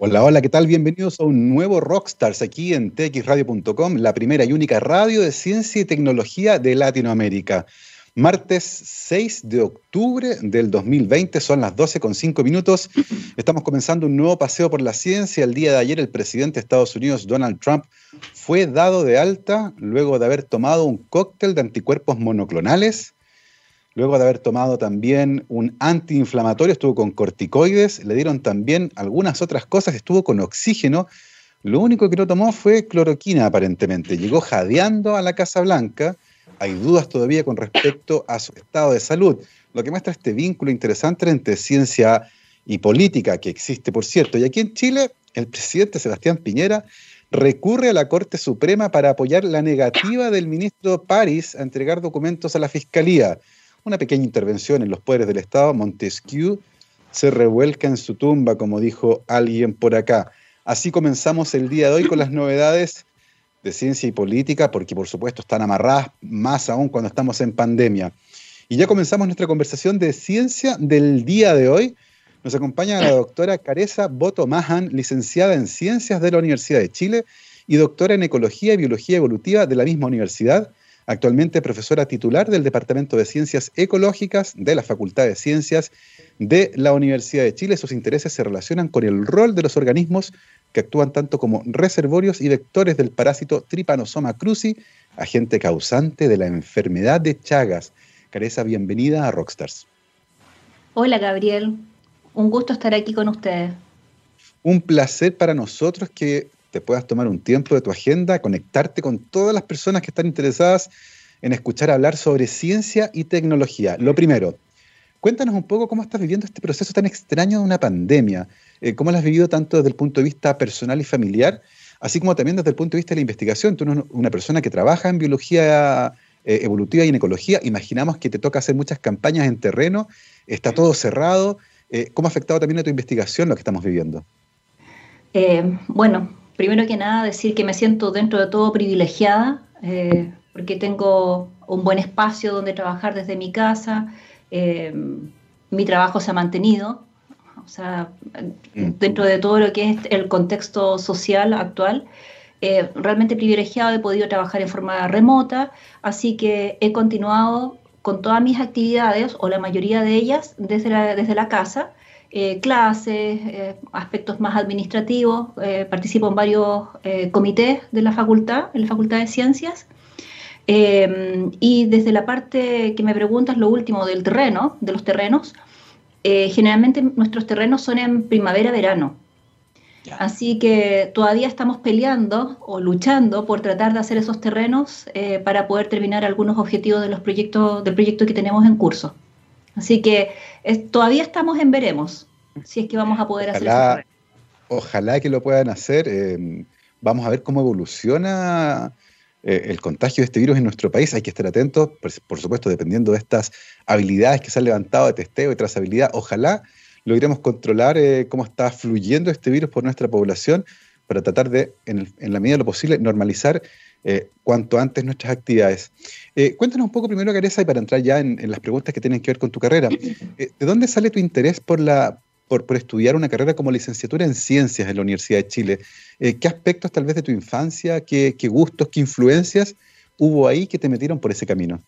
Hola, hola, ¿qué tal? Bienvenidos a un nuevo Rockstars aquí en txradio.com, la primera y única radio de ciencia y tecnología de Latinoamérica. Martes 6 de octubre del 2020, son las 12 con 5 minutos. Estamos comenzando un nuevo paseo por la ciencia. El día de ayer el presidente de Estados Unidos, Donald Trump, fue dado de alta luego de haber tomado un cóctel de anticuerpos monoclonales Luego de haber tomado también un antiinflamatorio, estuvo con corticoides, le dieron también algunas otras cosas, estuvo con oxígeno. Lo único que no tomó fue cloroquina aparentemente. Llegó jadeando a la Casa Blanca. Hay dudas todavía con respecto a su estado de salud, lo que muestra este vínculo interesante entre ciencia y política que existe, por cierto. Y aquí en Chile, el presidente Sebastián Piñera recurre a la Corte Suprema para apoyar la negativa del ministro París a entregar documentos a la Fiscalía una pequeña intervención en los poderes del Estado, Montesquieu se revuelca en su tumba, como dijo alguien por acá. Así comenzamos el día de hoy con las novedades de ciencia y política, porque por supuesto están amarradas más aún cuando estamos en pandemia. Y ya comenzamos nuestra conversación de ciencia del día de hoy. Nos acompaña la doctora Caresa Boto Mahan, licenciada en Ciencias de la Universidad de Chile y doctora en Ecología y Biología Evolutiva de la misma universidad, actualmente profesora titular del Departamento de Ciencias Ecológicas de la Facultad de Ciencias de la Universidad de Chile. Sus intereses se relacionan con el rol de los organismos que actúan tanto como reservorios y vectores del parásito Trypanosoma cruzi, agente causante de la enfermedad de Chagas. Caresa, bienvenida a Rockstars. Hola Gabriel, un gusto estar aquí con ustedes. Un placer para nosotros que te puedas tomar un tiempo de tu agenda, conectarte con todas las personas que están interesadas en escuchar hablar sobre ciencia y tecnología. Lo primero, cuéntanos un poco cómo estás viviendo este proceso tan extraño de una pandemia, eh, cómo lo has vivido tanto desde el punto de vista personal y familiar, así como también desde el punto de vista de la investigación. Tú eres una persona que trabaja en biología eh, evolutiva y en ecología, imaginamos que te toca hacer muchas campañas en terreno, está todo cerrado. Eh, ¿Cómo ha afectado también a tu investigación lo que estamos viviendo? bueno, primero que nada decir que me siento dentro de todo privilegiada, eh, porque tengo un buen espacio donde trabajar desde mi casa, eh, mi trabajo se ha mantenido, o sea, mm. dentro de todo lo que es el contexto social actual. Eh, realmente privilegiado, he podido trabajar en forma remota, así que he continuado con todas mis actividades, o la mayoría de ellas, desde la, desde la casa, eh, clases, eh, aspectos más administrativos. Eh, participo en varios comités de la facultad, en la Facultad de Ciencias. y desde la parte que me preguntas, lo último del terreno, de los terrenos, generalmente nuestros terrenos son en primavera-verano. Así que todavía estamos peleando o luchando por tratar de hacer esos terrenos para poder terminar algunos objetivos de los proyectos, del proyecto que tenemos en curso. Así que todavía estamos en veremos si es que vamos a poder hacer eso. Ojalá que lo puedan hacer. Eh, vamos a ver cómo evoluciona eh, el contagio de este virus en nuestro país. Hay que estar atentos, por, supuesto, dependiendo de estas habilidades que se han levantado de testeo y trazabilidad. Ojalá logremos controlar eh, cómo está fluyendo este virus por nuestra población para tratar de, en, la medida de lo posible, normalizar cuanto antes nuestras actividades. cuéntanos un poco primero, Careza, y para entrar ya en, las preguntas que tienen que ver con tu carrera. ¿De dónde sale tu interés por la, por, estudiar una carrera como licenciatura en ciencias en la Universidad de Chile. Eh, ¿Qué aspectos tal vez de tu infancia, qué, gustos, qué influencias hubo ahí que te metieron por ese camino?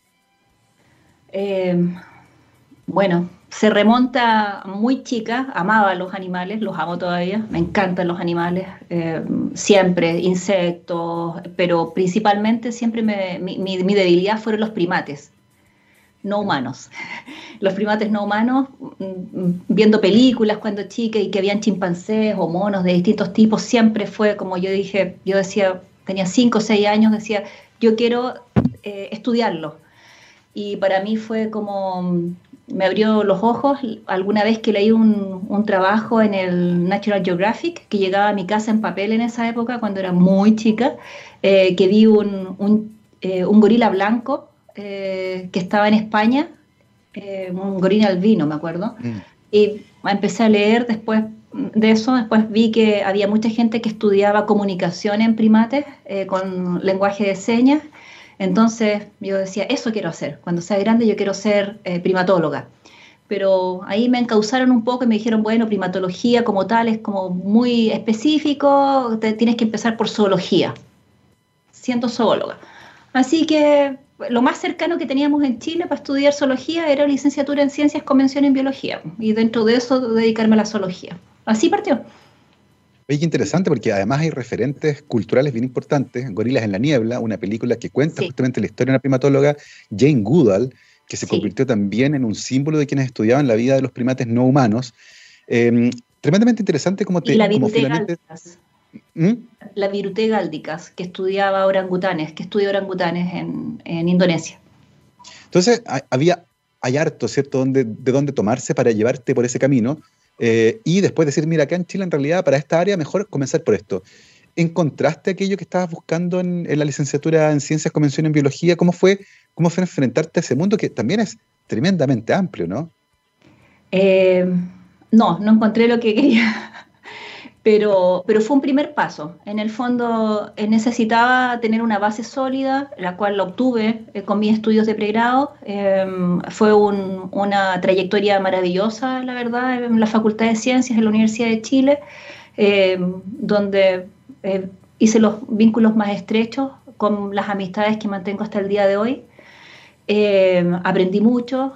Bueno, se remonta muy chica, amaba los animales, los amo todavía, me encantan los animales, eh, siempre, insectos, pero principalmente siempre mi, debilidad fueron los primates no humanos. Los primates no humanos, mm, viendo películas cuando chica y que habían chimpancés o monos de distintos tipos, siempre fue como yo dije, yo decía, tenía 5 o 6 años, decía, yo quiero eh, estudiarlo. Y para mí fue como, mm, me abrió los ojos alguna vez que leí un, trabajo en el Natural Geographic, que llegaba a mi casa en papel en esa época, cuando era muy chica, eh, que vi un, un, eh, un gorila blanco eh, que estaba en España, un gorila albino, me acuerdo, mm. y empecé a leer después de eso, después vi que había mucha gente que estudiaba comunicación en primates con lenguaje de señas, entonces yo decía, eso quiero hacer, cuando sea grande yo quiero ser primatóloga. pero ahí me encausaron un poco y me dijeron, bueno, primatología como tal es como muy específico, tienes que empezar por zoología, siendo zoóloga. Así que lo más cercano que teníamos en Chile para estudiar zoología era licenciatura en ciencias, convención en biología, y dentro de eso dedicarme a la zoología. Así partió. Oye, qué interesante, porque además hay referentes culturales bien importantes. Gorilas en la Niebla, una película que cuenta justamente la historia de una primatóloga, Jane Goodall, que se convirtió también en un símbolo de quienes estudiaban la vida de los primates no humanos. Em, tremendamente interesante como te... Y la Virute Gáldicas. ¿Mm? La Virute Gáldicas, que estudiaba orangutanes, que estudia orangutanes en, en Indonesia. Entonces, había, hay harto, ¿cierto?, de dónde tomarse para llevarte por ese camino eh, y después decir, mira, acá en Chile en realidad para esta área mejor comenzar por esto. ¿Encontraste aquello que estabas buscando en, la licenciatura en Ciencias, Convención en Biología? ¿Cómo fue, ¿Cómo fue enfrentarte a ese mundo que también es tremendamente amplio, no? Eh, no, no encontré lo que quería. Pero, pero fue un primer paso. En el fondo eh, necesitaba tener una base sólida, la cual la obtuve eh, con mis estudios de pregrado. Em, fue una trayectoria maravillosa, la verdad, en la Facultad de Ciencias de la Universidad de Chile, em, donde eh, hice los vínculos más estrechos con las amistades que mantengo hasta el día de hoy. Em, aprendí mucho,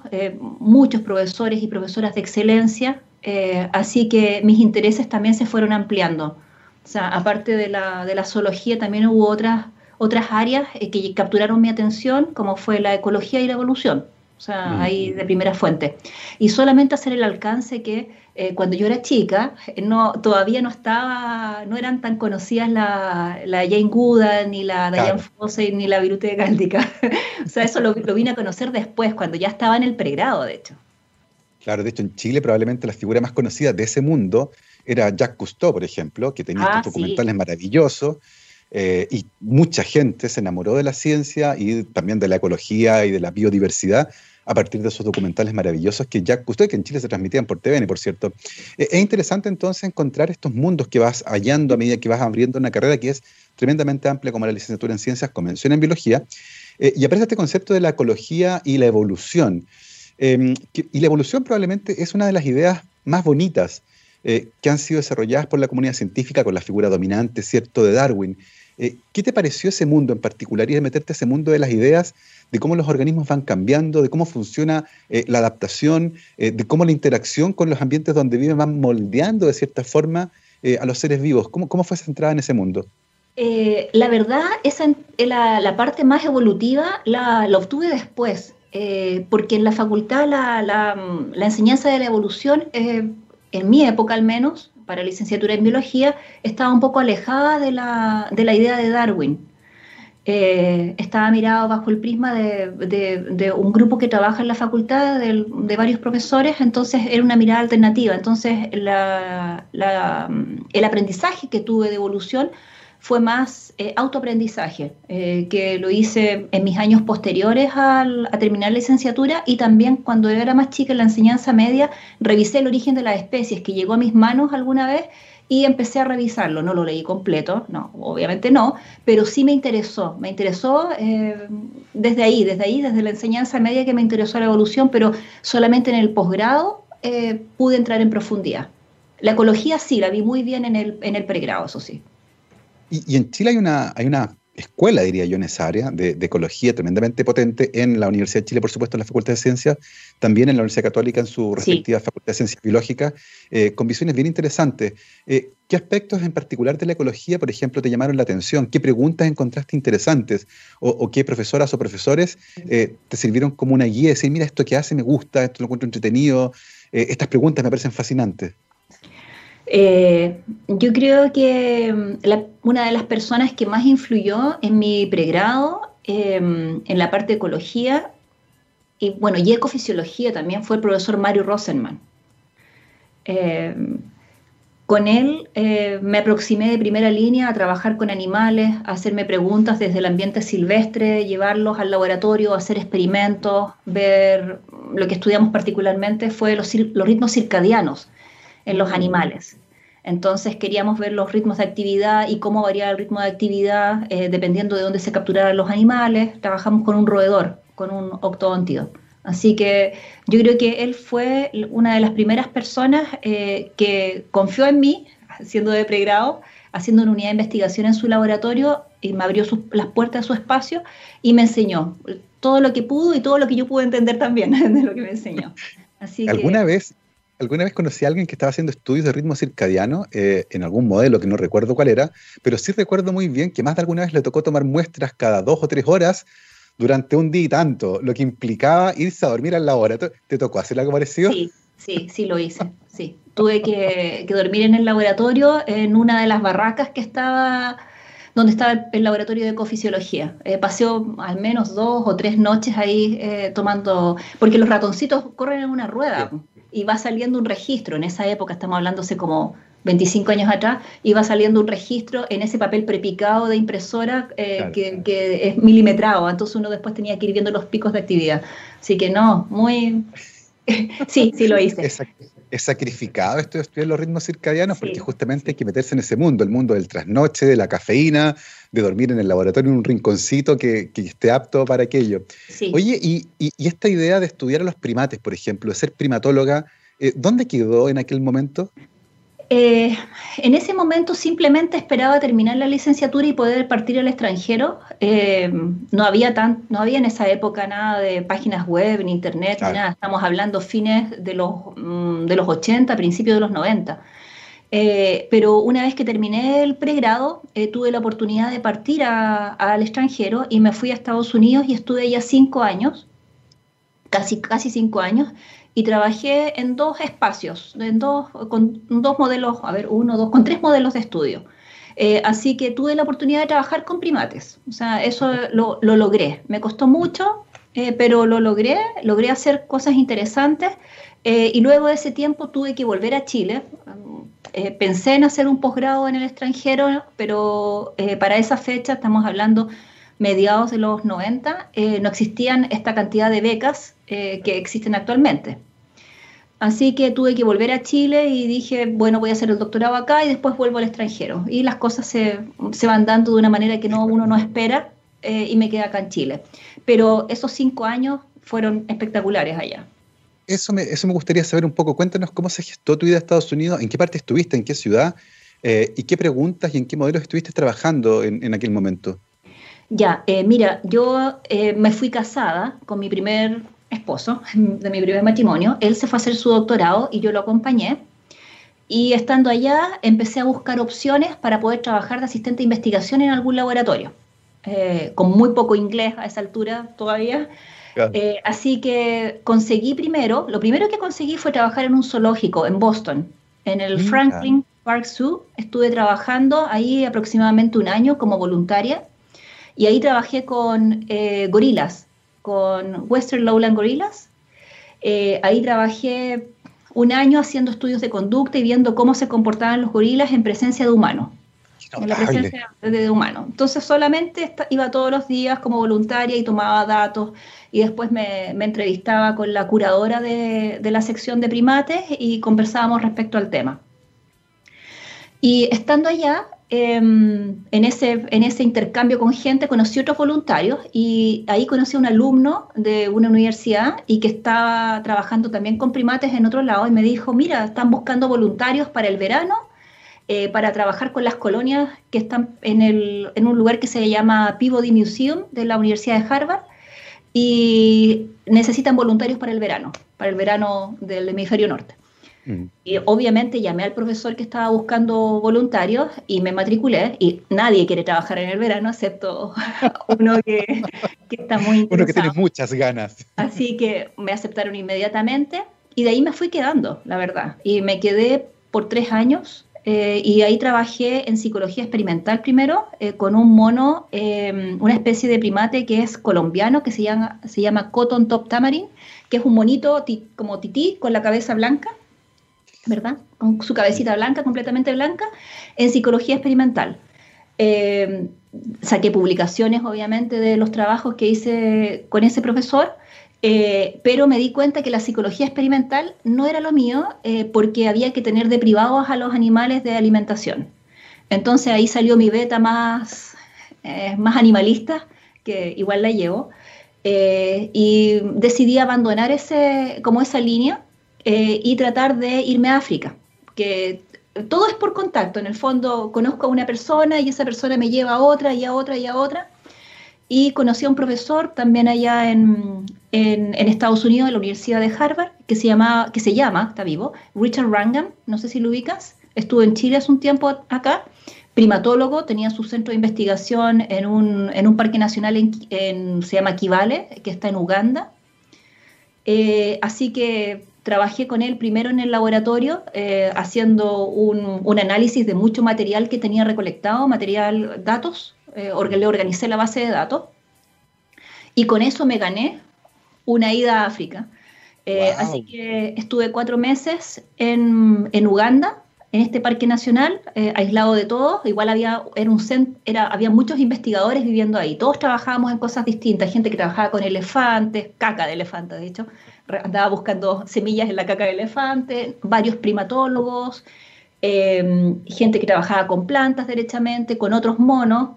muchos profesores y profesoras de excelencia, eh, así que mis intereses también se fueron ampliando. O sea, aparte de la, de la zoología, también hubo otras, otras áreas eh, que capturaron mi atención, como fue la ecología y la evolución. O sea, mm. ahí de primera fuente. Y solamente hacer el alcance que eh, cuando yo era chica, no, todavía no estaba, no eran tan conocidas la, la Jane Goodall, ni la Diane Fossey, ni la Virute de Gáltica. o sea, eso lo, lo vine a conocer después, cuando ya estaba en el pregrado, de hecho. Claro, de hecho en Chile probablemente la figura más conocida de ese mundo era Jacques Cousteau, por ejemplo, que tenía estos ah, documentales maravillosos eh, y mucha gente se enamoró de la ciencia y también de la ecología y de la biodiversidad a partir de esos documentales maravillosos que Jacques Cousteau, que en Chile se transmitían por TVN, por cierto. Eh, es interesante entonces encontrar estos mundos que vas hallando a medida que vas abriendo una carrera que es tremendamente amplia como la licenciatura en ciencias, convención en biología, eh, y aparece este concepto de la ecología y la evolución. Em, y la evolución probablemente es una de las ideas más bonitas eh, que han sido desarrolladas por la comunidad científica con la figura dominante, ¿cierto?, de Darwin. Eh, ¿Qué te pareció ese mundo en particular y de meterte a ese mundo de las ideas, de cómo los organismos van cambiando, de cómo funciona eh, la adaptación, de cómo la interacción con los ambientes donde viven van moldeando de cierta forma a los seres vivos? ¿Cómo, cómo fue centrada en ese mundo? la verdad, esa, la, la, parte más evolutiva la, la obtuve después. Eh, porque en la facultad la, enseñanza de la evolución, eh, en mi época al menos, para licenciatura en biología, estaba un poco alejada de la, idea de Darwin. Eh, estaba mirado bajo el prisma de, un grupo que trabaja en la facultad, de, varios profesores, entonces era una mirada alternativa. Entonces el aprendizaje que tuve de evolución fue más eh, autoaprendizaje, eh, que lo hice en mis años posteriores a terminar la licenciatura y también cuando yo era más chica en la enseñanza media, revisé el origen de las especies que llegó a mis manos alguna vez y empecé a revisarlo. No lo leí completo, no, obviamente no, pero sí me interesó, me interesó eh, desde ahí, desde ahí, desde la enseñanza media que me interesó la evolución, pero solamente en el posgrado pude entrar en profundidad. La ecología sí, la vi muy bien en el, en el pregrado, eso sí. Y, en Chile hay una, hay una escuela, diría yo, en esa área de, ecología tremendamente potente en la Universidad de Chile, por supuesto, en la Facultad de Ciencias, también en la Universidad Católica en su respectiva Facultad de Ciencias Biológicas, eh, con visiones bien interesantes. Eh, ¿Qué aspectos en particular de la ecología, por ejemplo, te llamaron la atención? ¿Qué preguntas encontraste interesantes? ¿O, qué profesoras o profesores eh, te sirvieron como una guía? Decir, mira, esto que hace me gusta, esto lo encuentro entretenido, estas preguntas me parecen fascinantes. Eh, yo creo que mm, una de las personas que más influyó en mi pregrado, em, en la parte de ecología, y bueno, y ecofisiología también fue el profesor Mario Rosenman. Em, con él eh, me aproximé de primera línea a trabajar con animales, a hacerme preguntas desde el ambiente silvestre, llevarlos al laboratorio, hacer experimentos, ver lo que estudiamos particularmente fue los, los ritmos circadianos en los animales. Entonces queríamos ver los ritmos de actividad y cómo variaba el ritmo de actividad eh, dependiendo de dónde se capturaran los animales. Trabajamos con un roedor, con un octodóntido, Así que yo creo que él fue una de las primeras personas eh, que confió en mí, siendo de pregrado, haciendo una unidad de investigación en su laboratorio y me abrió las puertas de su espacio y me enseñó todo lo que pudo y todo lo que yo pude entender también de lo que me enseñó. Así ¿Alguna vez alguna vez conocí a alguien que estaba haciendo estudios de ritmo circadiano eh, en algún modelo que no recuerdo cuál era, pero sí recuerdo muy bien que más de alguna vez le tocó tomar muestras cada dos o tres horas durante un día y tanto, lo que implicaba irse a dormir al laboratorio. ¿Te tocó hacer algo parecido? Sí, sí, sí lo hice. Sí, tuve que, dormir en el laboratorio en una de las barracas que estaba donde estaba el, laboratorio de ecofisiología. Eh, pasé al menos dos o tres noches ahí eh, tomando, porque los ratoncitos corren en una rueda y va saliendo un registro. En esa época, estamos hablándose como 25 años atrás, iba saliendo un registro en ese papel prepicado de impresora eh, que, es milimetrado, entonces uno después tenía que ir viendo los picos de actividad. Así que no, muy... sí, sí lo hice. Es, sacrificado esto de estudiar los ritmos circadianos porque justamente hay que meterse en ese mundo, el mundo del trasnoche, de la cafeína, de dormir en el laboratorio en un rinconcito que, esté apto para aquello. Oye, y, esta idea de estudiar a los primates, por ejemplo, de ser primatóloga, eh, ¿dónde quedó en aquel momento? Eh, en ese momento simplemente esperaba terminar la licenciatura y poder partir al extranjero. Eh, no, había tan, no había en esa época nada de páginas web, ni internet, ni nada. Estamos hablando fines de los, mm, de los 80, principios de los 90. Eh, pero una vez que terminé el pregrado, tuve la oportunidad de partir al extranjero y me fui a Estados Unidos y estuve ya cinco años, casi, casi cinco años, y trabajé en dos espacios, en dos, con dos modelos, a ver, uno, dos, con tres modelos de estudio. Eh, así que tuve la oportunidad de trabajar con primates. O sea, eso lo, logré. Me costó mucho, eh, pero lo logré. Logré hacer cosas interesantes. Eh, y luego de ese tiempo tuve que volver a Chile. pensé en hacer un posgrado en el extranjero, pero para esa fecha, estamos hablando mediados de los 90, no existían esta cantidad de becas que existen actualmente. Así que tuve que volver a Chile y dije, bueno, voy a hacer el doctorado acá y después vuelvo al extranjero. Y las cosas se, van dando de una manera que no, uno no espera eh, y me quedé acá en Chile. Pero esos cinco años fueron espectaculares allá. Eso me, eso me gustaría saber un poco. Cuéntanos cómo se gestó tu vida a Estados Unidos, en qué parte estuviste, en qué ciudad, eh, y qué preguntas y en qué modelos estuviste trabajando en, aquel momento. Ya, eh, mira, yo me fui casada con mi primer esposo de mi primer matrimonio, él se fue a hacer su doctorado y yo lo acompañé. Y estando allá empecé a buscar opciones para poder trabajar de asistente de investigación en algún laboratorio, eh, con muy poco inglés a esa altura todavía. Eh, así que conseguí primero, lo primero que conseguí fue trabajar en un zoológico en Boston, en el Franklin Park Zoo. Estuve trabajando ahí aproximadamente un año como voluntaria y ahí trabajé con eh, gorilas, con Western Lowland Gorillas. Eh, ahí trabajé un año haciendo estudios de conducta y viendo cómo se comportaban los gorilas en presencia de humanos. En la presencia de humanos. Entonces solamente iba todos los días como voluntaria y tomaba datos y después me, entrevistaba con la curadora de, de la sección de primates y conversábamos respecto al tema. Y estando allá, Em, en, ese, intercambio con gente conocí otros voluntarios y ahí conocí a un alumno de una universidad y que estaba trabajando también con primates en otro lado y me dijo, mira, están buscando voluntarios para el verano eh, para trabajar con las colonias que están en un lugar que se llama Peabody Museum de la Universidad de Harvard y necesitan voluntarios para el verano, para el verano del hemisferio norte. Y obviamente llamé al profesor que estaba buscando voluntarios y me matriculé y nadie quiere trabajar en el verano excepto uno que, está muy interesado. Uno que tiene muchas ganas. Así que me aceptaron inmediatamente y de ahí me fui quedando, la verdad. Y me quedé por tres años eh, y ahí trabajé en psicología experimental primero eh, con un mono, em, una especie de primate que es colombiano que se llama, se llama Cotton Top Tamarin, que es un monito como tití con la cabeza blanca ¿verdad? Con su cabecita blanca, completamente blanca, en psicología experimental. Eh, saqué publicaciones, obviamente, de los trabajos que hice con ese profesor, eh, pero me di cuenta que la psicología experimental no era lo mío eh, porque había que tener de privados a los animales de alimentación. Entonces ahí salió mi beta más, más animalista, que igual la llevo. y decidí abandonar ese, como esa línea y tratar de irme a África, que todo es por contacto, en el fondo conozco a una persona y esa persona me lleva a otra y a otra y a otra. Y conocí a un profesor también allá en, Estados Unidos, en la Universidad de Harvard, que se, llama, que se llama, está vivo, Richard Rangan, no sé si lo ubicas, estuvo en Chile hace un tiempo acá, primatólogo, tenía su centro de investigación en un, parque nacional, en, se llama Kivale, que está en Uganda. Eh, así que trabajé con él primero en el laboratorio eh, haciendo un, análisis de mucho material que tenía recolectado, material, datos, eh, le organicé la base de datos y con eso me gané una ida a África. Eh, así que estuve cuatro meses en, en Uganda, en este parque nacional, aislado de todos. Igual había, era un era, había muchos investigadores viviendo ahí. Todos trabajábamos en cosas distintas. Gente que trabajaba con elefantes, caca de elefantes, de hecho andaba buscando semillas en la caca de elefante, varios primatólogos, em, gente que trabajaba con plantas derechamente, con otros monos.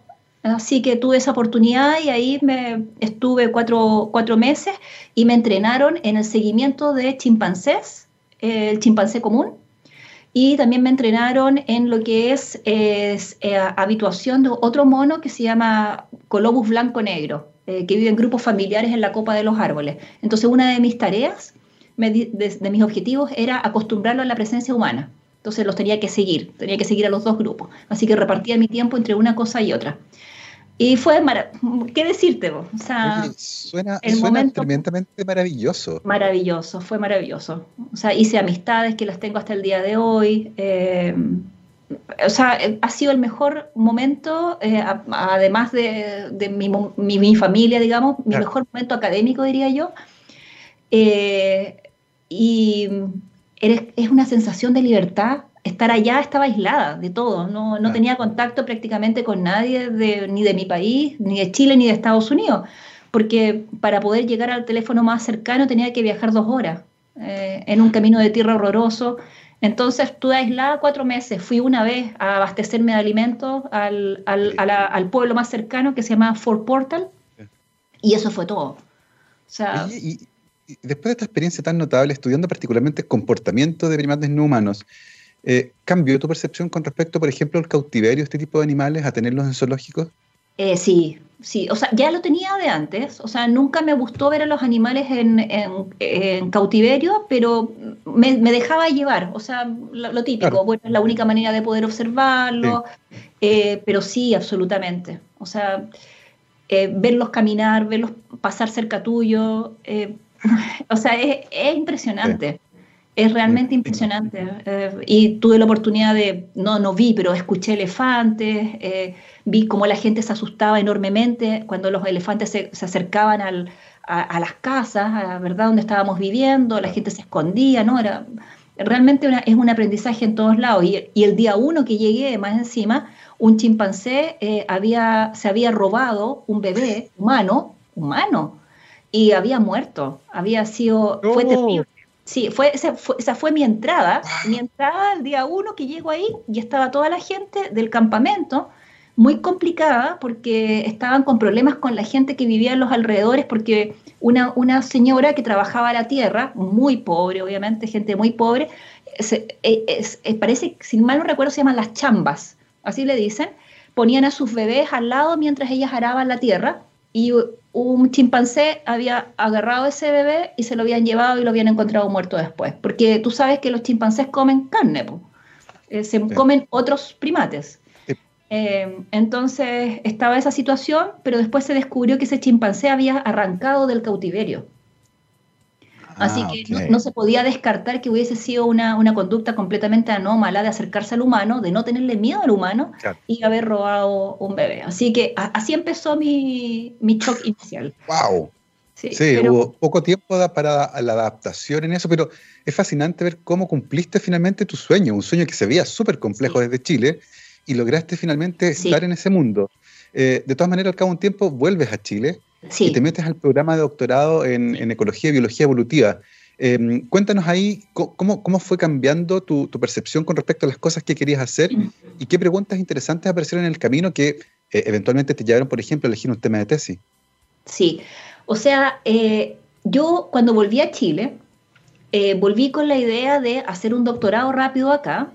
Así que tuve esa oportunidad y ahí me estuve cuatro, meses y me entrenaron en el seguimiento de chimpancés, el chimpancé común, y también me entrenaron en lo que es, es eh, habituación de otro mono que se llama Colobus blanco negro. Eh, que viven grupos familiares en la copa de los árboles. Entonces, una de mis tareas, de, mis objetivos, era acostumbrarlo a la presencia humana. Entonces, los tenía que seguir, tenía que seguir a los dos grupos. Así que repartía mi tiempo entre una cosa y otra. Y fue, ¿qué decirte? O sea, suena, el momento, tremendamente maravilloso. Maravilloso, fue maravilloso. O sea, hice amistades que las tengo hasta el día de hoy. Eh, o sea, eh, ha sido el mejor momento, eh, además de, mi, familia, digamos, mi mejor momento académico, diría yo. Eh, y es una sensación de libertad. Estar allá estaba aislada de todo, no, no tenía contacto prácticamente con nadie, ni de mi país, ni de Chile, ni de Estados Unidos, porque para poder llegar al teléfono más cercano tenía que viajar dos horas en un camino de tierra horroroso entonces estuve aislada cuatro meses. Fui una vez a abastecerme de alimentos al, al, pueblo más cercano que se llama Fort Portal y eso fue todo. y, después de esta experiencia tan notable, estudiando particularmente el comportamiento de primates no humanos, eh, ¿cambió tu percepción con respecto, por ejemplo, al cautiverio, este tipo de animales, a tenerlos en zoológicos? Eh, sí, sí, o sea, ya lo tenía de antes, o sea, nunca me gustó ver a los animales en, cautiverio, pero me, dejaba llevar, o sea, lo, típico, bueno, es la única manera de poder observarlo, eh, pero sí, absolutamente, o sea, eh, verlos caminar, verlos pasar cerca tuyo, o sea, es, impresionante. Es realmente impresionante. y tuve la oportunidad de, no, no vi, pero escuché elefantes, vi cómo la gente se asustaba enormemente cuando los elefantes se, acercaban a, las casas, ¿verdad? Donde estábamos viviendo, la gente se escondía, ¿no? Era, realmente es un aprendizaje en todos lados. Y, el día uno que llegué, más encima, un chimpancé eh, había, se había robado un bebé humano, humano, y había muerto. Había sido, fue terrible. Sí, fue, esa, fue, esa fue mi entrada, mi entrada el día uno que llego ahí y estaba toda la gente del campamento muy complicada porque estaban con problemas con la gente que vivía en los alrededores, porque una, una señora que trabajaba la tierra, muy pobre, obviamente, gente muy pobre, eh, parece, si mal no recuerdo, se llaman las chambas, así le dicen, ponían a sus bebés al lado mientras ellas araban la tierra y un chimpancé había agarrado ese bebé y se lo habían llevado y lo habían encontrado muerto después, porque tú sabes que los chimpancés comen carne, eh, se comen otros primates. Eh, entonces estaba esa situación, pero después se descubrió que ese chimpancé había arrancado del cautiverio. Así ah, que no, se podía descartar que hubiese sido una, conducta completamente anómala de acercarse al humano, de no tenerle miedo al humano y haber robado un bebé. Así que así empezó mi, mi shock inicial. ¡Wow! Sí, hubo poco tiempo para la adaptación en eso, pero es fascinante ver cómo cumpliste finalmente tu sueño, un sueño que se veía súper complejo desde Chile y lograste finalmente estar en ese mundo. Eh, de todas maneras, al cabo de un tiempo vuelves a Chile y te metes al programa de doctorado en, Ecología y Biología Evolutiva. Em, cuéntanos ahí cómo, cómo fue cambiando tu, percepción con respecto a las cosas que querías hacer y qué preguntas interesantes aparecieron en el camino que eh, eventualmente te llevaron, por ejemplo, a elegir un tema de tesis. Sí, O sea, eh, yo cuando volví a Chile, eh, volví con la idea de hacer un doctorado rápido acá,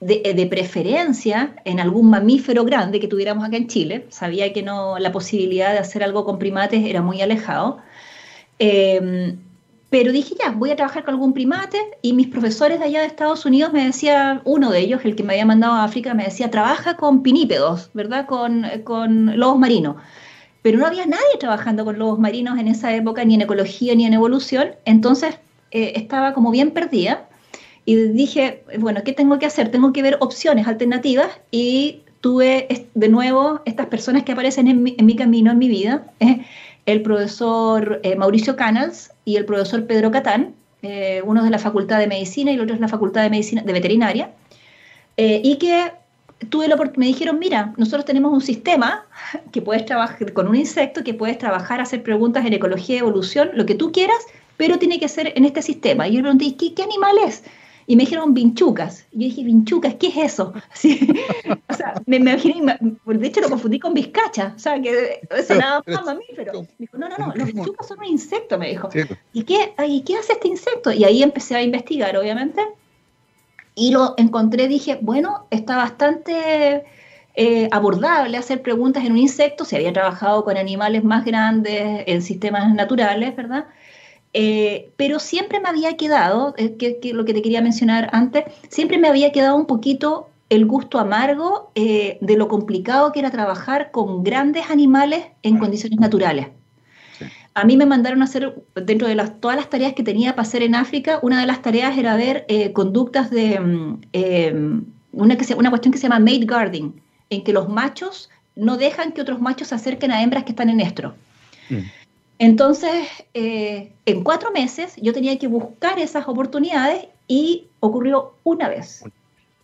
de, eh, de, preferencia en algún mamífero grande que tuviéramos acá en Chile. Sabía que no, la posibilidad de hacer algo con primates era muy alejado. Eh, pero dije, ya, voy a trabajar con algún primate y mis profesores de allá de Estados Unidos me decía, uno de ellos, el que me había mandado a África, me decía, trabaja con pinípedos, ¿verdad? Con, con lobos marinos pero no había nadie trabajando con lobos marinos en esa época, ni en ecología ni en evolución, entonces eh, estaba como bien perdida y dije, bueno, ¿qué tengo que hacer? Tengo que ver opciones alternativas y tuve de nuevo estas personas que aparecen en mi, camino, en mi vida, eh, el profesor eh, Mauricio Canals y el profesor Pedro Catán, uno de la Facultad de Medicina y el otro de la Facultad de Medicina de Veterinaria, y que tuve la me dijeron, mira, nosotros tenemos un sistema que puedes trabajar con un insecto, que puedes trabajar, hacer preguntas en ecología, evolución, lo que tú quieras, pero tiene que ser en este sistema. Y yo le pregunté, ¿qué, qué animal es? Y me dijeron vinchucas. Y yo dije, vinchucas, ¿qué es eso? o sea, me, me imaginé, de hecho lo confundí con vizcacha, o sea, que eso nada más mamífero. Me dijo, no, no, no, los vinchucas son un insecto, me dijo. ¿Y qué, ¿Y qué hace este insecto? Y ahí empecé a investigar, obviamente, y lo encontré, dije, bueno, está bastante eh, abordable hacer preguntas en un insecto, se había trabajado con animales más grandes en sistemas naturales, ¿verdad? Eh, pero siempre me había quedado, eh, que, lo que te quería mencionar antes, siempre me había quedado un poquito el gusto amargo de lo complicado que era trabajar con grandes animales en condiciones naturales a mí me mandaron a hacer, dentro de las, todas las tareas que tenía para hacer en África, una de las tareas era ver eh, conductas de mm, em, una, que una cuestión que se llama mate guarding, en que los machos no dejan que otros machos se acerquen a hembras que están en estro. Mm. Entonces, eh, en cuatro meses yo tenía que buscar esas oportunidades y ocurrió una vez,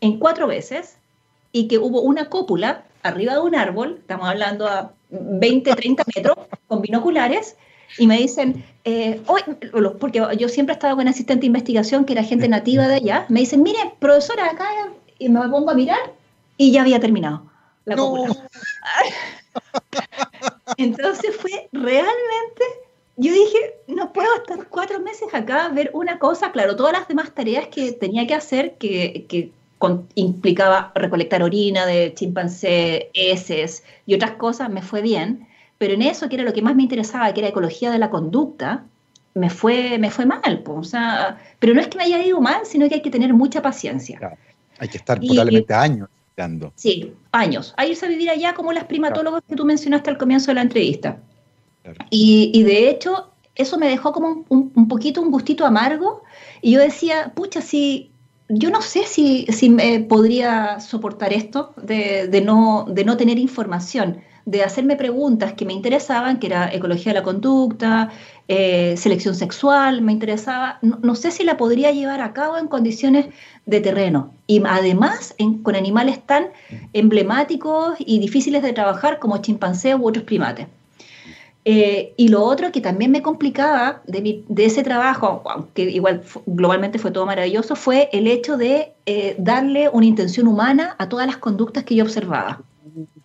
en cuatro veces, y que hubo una cópula arriba de un árbol, estamos hablando a 20, 30 metros, con binoculares, y me dicen, eh, porque yo siempre he estado con asistente de investigación que era gente nativa de allá, me dicen, mire, profesora, acá, y me pongo a mirar y ya había terminado la no. Entonces fue realmente, yo dije, no puedo estar cuatro meses acá, ver una cosa, claro, todas las demás tareas que tenía que hacer, que, que implicaba recolectar orina de chimpancé, heces y otras cosas, me fue bien pero en eso, que era lo que más me interesaba, que era ecología de la conducta, me fue, me fue mal. o sea, pero no es que me haya ido mal, sino que hay que tener mucha paciencia. Hay que estar totalmente años Sí, años. A irse a vivir allá como las primatólogos que tú mencionaste al comienzo de la entrevista. Y, y, de hecho, eso me dejó como un, un, poquito un gustito amargo. Y yo decía, pucha, si yo no sé si, si me podría soportar esto de, de, no, de no tener información de hacerme preguntas que me interesaban, que era ecología de la conducta, eh, selección sexual, me interesaba, no, sé si la podría llevar a cabo en condiciones de terreno y además con animales tan emblemáticos y difíciles de trabajar como chimpancés u otros primates. Eh, y lo otro que también me complicaba de, ese trabajo, aunque igual globalmente fue todo maravilloso, fue el hecho de eh, darle una intención humana a todas las conductas que yo observaba.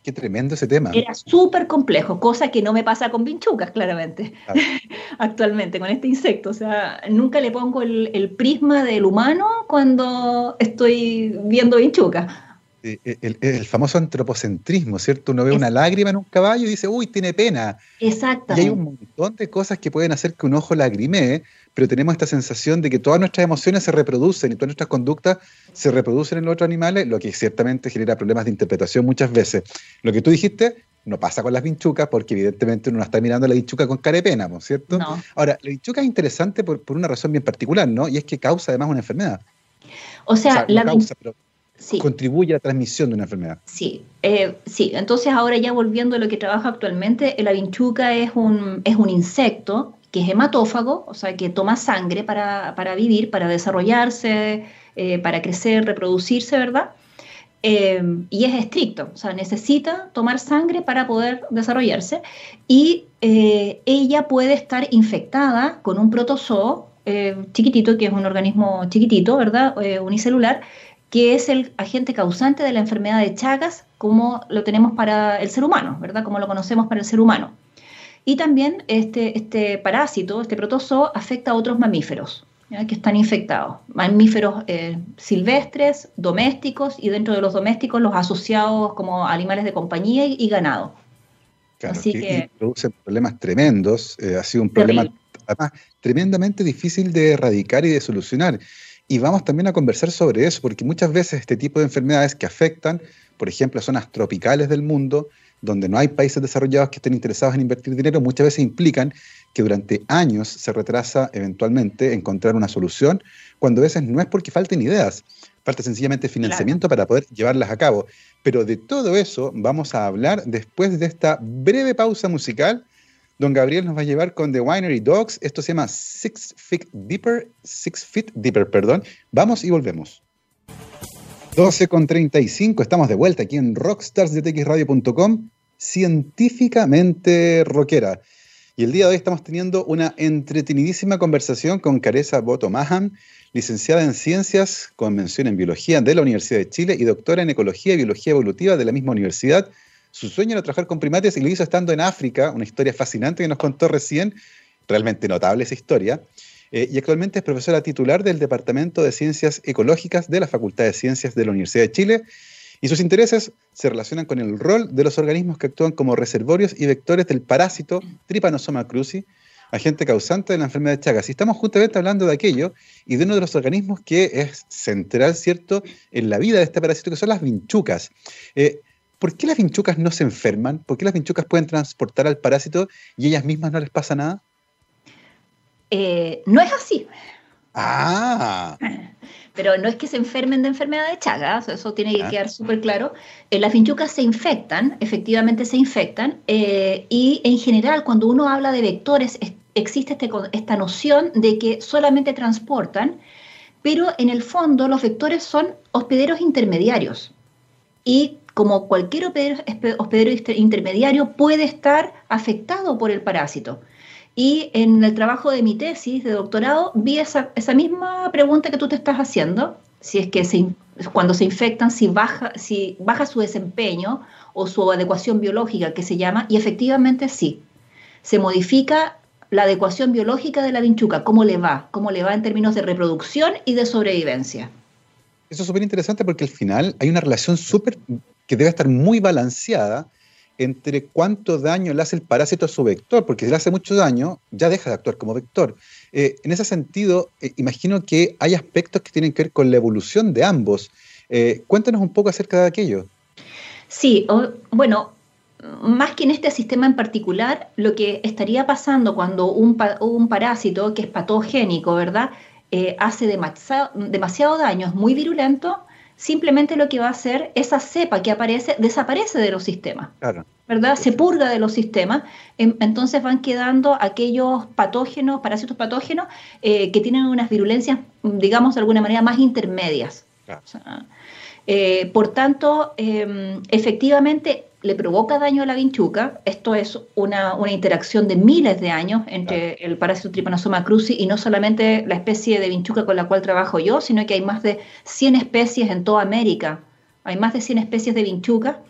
Qué tremendo ese tema. Era súper complejo, cosa que no me pasa con vinchucas, claramente, actualmente, con este insecto. O sea, nunca le pongo el, prisma del humano cuando estoy viendo vinchucas. El, famoso antropocentrismo, ¿cierto? Uno ve una lágrima en un caballo y dice, uy, tiene pena. Exacto. Y hay un montón de cosas que pueden hacer que un ojo lagrimee, pero tenemos esta sensación de que todas nuestras emociones se reproducen y todas nuestras conductas se reproducen en los otros animales, lo que ciertamente genera problemas de interpretación muchas veces. Lo que tú dijiste no pasa con las vinchucas porque evidentemente uno no está mirando a la vinchuca con cara de pena, ¿cierto? Ahora, la vinchuca es interesante por, una razón bien particular, ¿no? Y es que causa además una enfermedad. O sea, la causa, pero contribuye a la transmisión de una enfermedad. Sí, eh, sí. Entonces ahora ya volviendo a lo que trabajo actualmente, la vinchuca es un, es un insecto que es hematófago, o sea, que toma sangre para, vivir, para desarrollarse, eh, para crecer, reproducirse, ¿verdad? Eh, y es estricto, o sea, necesita tomar sangre para poder desarrollarse y eh, ella puede estar infectada con un protozoo chiquitito, que es un organismo chiquitito, ¿verdad? unicelular, que es el agente causante de la enfermedad de Chagas, como lo tenemos para el ser humano, ¿verdad? Como lo conocemos para el ser humano. Y también este, este parásito, este protozoo, afecta a otros mamíferos que están infectados. Mamíferos eh, silvestres, domésticos y dentro de los domésticos los asociados como animales de compañía y, ganado. Claro, Así que, produce problemas tremendos. Eh, ha sido un problema además tremendamente difícil de erradicar y de solucionar. Y vamos también a conversar sobre eso, porque muchas veces este tipo de enfermedades que afectan, por ejemplo, zonas tropicales del mundo, donde no hay países desarrollados que estén interesados en invertir dinero, muchas veces implican que durante años se retrasa eventualmente encontrar una solución, cuando a veces no es porque falten ideas, falta sencillamente financiamiento para poder llevarlas a cabo. Pero de todo eso vamos a hablar después de esta breve pausa musical. Don Gabriel nos va a llevar con The Winery Dogs. Esto se llama Six Feet Deeper. Six Feet Deeper, perdón. Vamos y volvemos. 12 con 35, estamos de vuelta aquí en rockstarsdetxradio.com, científicamente rockera. Y el día de hoy estamos teniendo una entretenidísima conversación con Caresa Boto Mahan, licenciada en Ciencias con mención en Biología de la Universidad de Chile y doctora en Ecología y Biología Evolutiva de la misma universidad. Su sueño era trabajar con primates y lo hizo estando en África, una historia fascinante que nos contó recién, realmente notable esa historia. Eh, y actualmente es profesora titular del Departamento de Ciencias Ecológicas de la Facultad de Ciencias de la Universidad de Chile y sus intereses se relacionan con el rol de los organismos que actúan como reservorios y vectores del parásito Trypanosoma cruzi, agente causante de la enfermedad de Chagas. Y estamos justamente hablando de aquello y de uno de los organismos que es central, ¿cierto?, en la vida de este parásito, que son las vinchucas. Eh, ¿Por qué las vinchucas no se enferman? ¿Por qué las vinchucas pueden transportar al parásito y ellas mismas no les pasa nada? Eh, no es así. Ah. pero no es que se enfermen de enfermedad de Chagas, eso tiene que quedar súper claro. Eh, las vinchucas se infectan, efectivamente se infectan, eh, y en general cuando uno habla de vectores existe este esta noción de que solamente transportan, pero en el fondo los vectores son hospederos intermediarios. Y como cualquier hospedero intermediario puede estar afectado por el parásito. Y en el trabajo de mi tesis de doctorado vi esa, misma pregunta que tú te estás haciendo, si es que cuando se infectan, si baja, si baja su desempeño o su adecuación biológica, que se llama, y efectivamente sí, se modifica la adecuación biológica de la vinchuca, cómo le va, cómo le va en términos de reproducción y de sobrevivencia. Eso es súper interesante porque al final hay una relación súper que debe estar muy balanceada entre cuánto daño le hace el parásito a su vector, porque si le hace mucho daño, ya deja de actuar como vector. Eh, en ese sentido, eh, imagino que hay aspectos que tienen que ver con la evolución de ambos. Eh, cuéntanos un poco acerca de aquello. Sí, bueno, más que en este sistema en particular, lo que estaría pasando cuando un, un parásito que es patogénico, ¿verdad? hace demasiado, demasiado daño, es muy virulento, simplemente lo que va a hacer, esa cepa que aparece, desaparece de los sistemas. ¿Verdad? Se purga de los sistemas, em, entonces van quedando aquellos patógenos, parásitos patógenos, eh, que tienen unas virulencias, digamos, de alguna manera más intermedias. Eh, por tanto, em, efectivamente, le provoca daño a la vinchuca. Esto es una, interacción de miles de años entre el parásito Trypanosoma cruzi y no solamente la especie de vinchuca con la cual trabajo yo, sino que hay más de 100 especies en toda América. Hay más de 100 especies de vinchuca